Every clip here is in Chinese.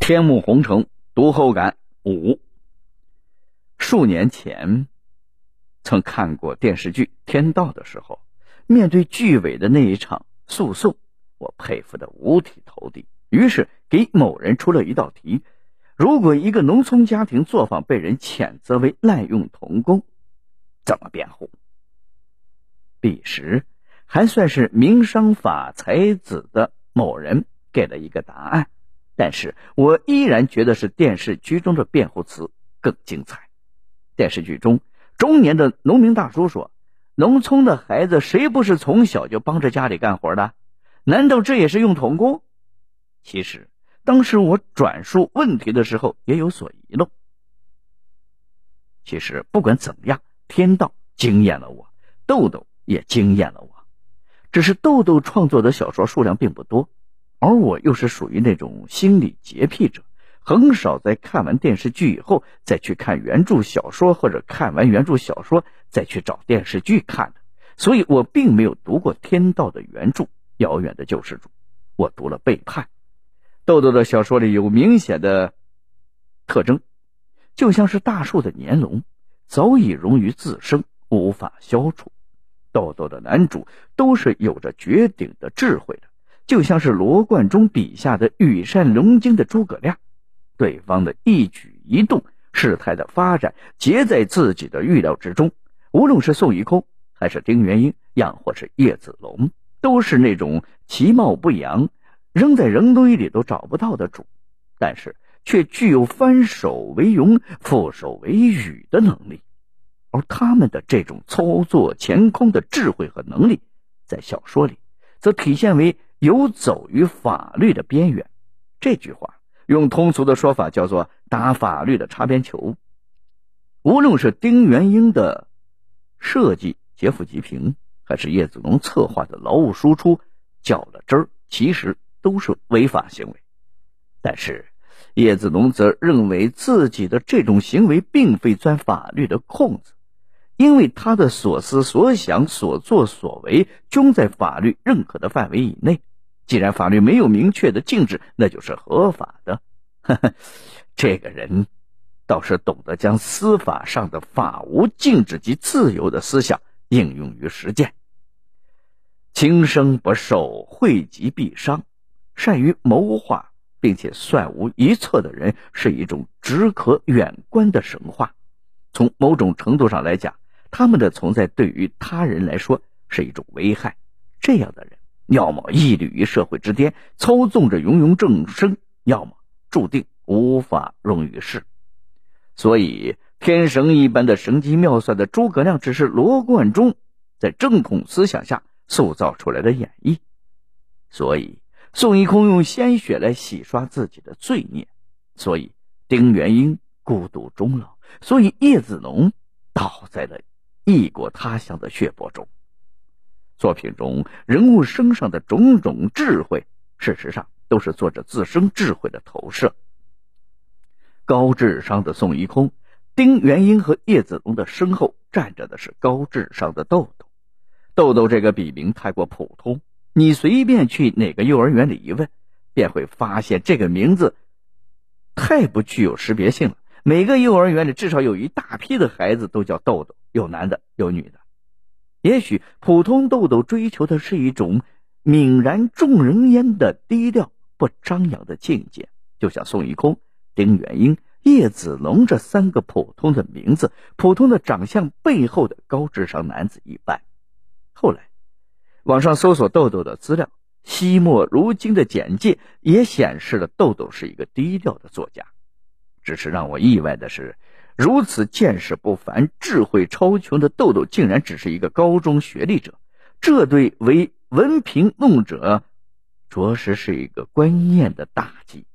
天幕红尘读后感五。数年前，曾看过电视剧《天道》的时候，面对剧尾的那一场诉讼，我佩服的五体投地。于是给某人出了一道题：如果一个农村家庭作坊被人谴责为滥用童工，怎么辩护？彼时还算是名商法才子的某人给了一个答案。但是我依然觉得是电视剧中的辩护词更精彩。电视剧中，中年的农民大叔说：“农村的孩子谁不是从小就帮着家里干活的？难道这也是用童工？”其实，当时我转述问题的时候也有所遗漏。其实不管怎么样，天道惊艳了我，豆豆也惊艳了我。只是豆豆创作的小说数量并不多。而我又是属于那种心理洁癖者，很少在看完电视剧以后再去看原著小说，或者看完原著小说再去找电视剧看的。所以我并没有读过天道的原著《遥远的救世主》，我读了《背叛》。豆豆的小说里有明显的特征，就像是大树的年轮，早已融于自身，无法消除。豆豆的男主都是有着绝顶的智慧的。就像是罗贯中笔下的羽扇纶巾的诸葛亮，对方的一举一动、事态的发展，皆在自己的预料之中。无论是宋一空，还是丁元英，亦或是叶子龙，都是那种其貌不扬、扔在人堆里都找不到的主，但是却具有翻手为云、覆手为雨的能力。而他们的这种操作乾坤的智慧和能力，在小说里则体现为。游走于法律的边缘，这句话用通俗的说法叫做打法律的擦边球。无论是丁元英的设计劫富济贫，还是叶子龙策划的劳务输出较了真儿，其实都是违法行为。但是叶子龙则认为自己的这种行为并非钻法律的空子。因为他的所思所想、所作所为，均在法律认可的范围以内。既然法律没有明确的禁止，那就是合法的。呵呵，这个人倒是懂得将司法上的法无禁止及自由的思想应用于实践。轻生不受，惠及必伤。善于谋划并且算无一策的人，是一种只可远观的神话。从某种程度上来讲，他们的存在对于他人来说是一种危害。这样的人。要么屹立于社会之巅，操纵着芸芸众生；要么注定无法容于世。所以，天神一般的神机妙算的诸葛亮，只是罗贯中在正统思想下塑造出来的演绎。所以，宋一空用鲜血来洗刷自己的罪孽；所以，丁元英孤独终老；所以，叶子龙倒在了异国他乡的血泊中。作品中人物身上的种种智慧，事实上都是作者自身智慧的投射。高智商的宋一空、丁元英和叶子龙的身后站着的是高智商的豆豆。豆豆这个笔名太过普通，你随便去哪个幼儿园里一问，便会发现这个名字太不具有识别性了。每个幼儿园里至少有一大批的孩子都叫豆豆，有男的，有女的。也许普通豆豆追求的是一种泯然众人烟的低调不张扬的境界，就像宋一空、丁元英、叶子龙这三个普通的名字、普通的长相背后的高智商男子一般。后来，网上搜索豆豆的资料，惜墨如今的简介也显示了豆豆是一个低调的作家。只是让我意外的是。如此见识不凡、智慧超群的豆豆，竟然只是一个高中学历者，这对为文凭弄者，着实是一个观念的打击。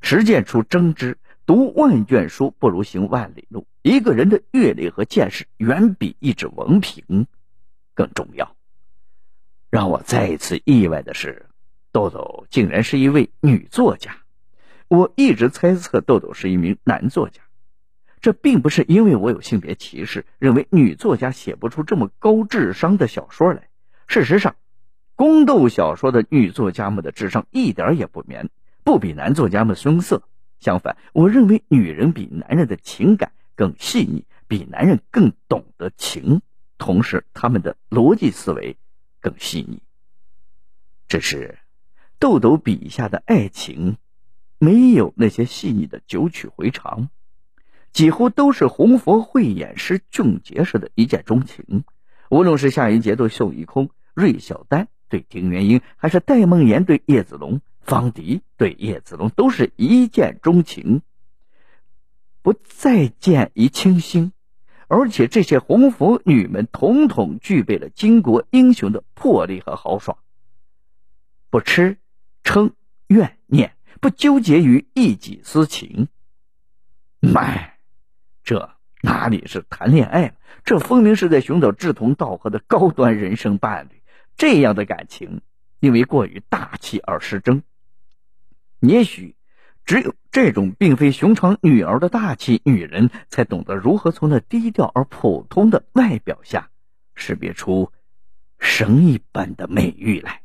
实践出真知，读万卷书不如行万里路。一个人的阅历和见识，远比一纸文凭更重要。让我再一次意外的是，豆豆竟然是一位女作家。我一直猜测豆豆是一名男作家。这并不是因为我有性别歧视，认为女作家写不出这么高智商的小说来。事实上，宫斗小说的女作家们的智商一点也不绵，不比男作家们逊色。相反，我认为女人比男人的情感更细腻，比男人更懂得情，同时他们的逻辑思维更细腻。只是，豆豆笔下的爱情，没有那些细腻的九曲回肠，几乎都是红佛慧眼识俊杰式的一见钟情。无论是夏云杰对宋一空、芮小丹对丁元英，还是戴梦妍对叶子龙。方迪对叶子龙都是一见钟情，不再见一清心，而且这些红拂女们统统具备了巾帼英雄的魄力和豪爽，不吃嗔怨念，不纠结于一己私情。妈，这哪里是谈恋爱这分明是在寻找志同道合的高端人生伴侣。这样的感情，因为过于大气而失真。也许，只有这种并非寻常女儿的大气女人，才懂得如何从那低调而普通的外表下，识别出神一般的美玉来。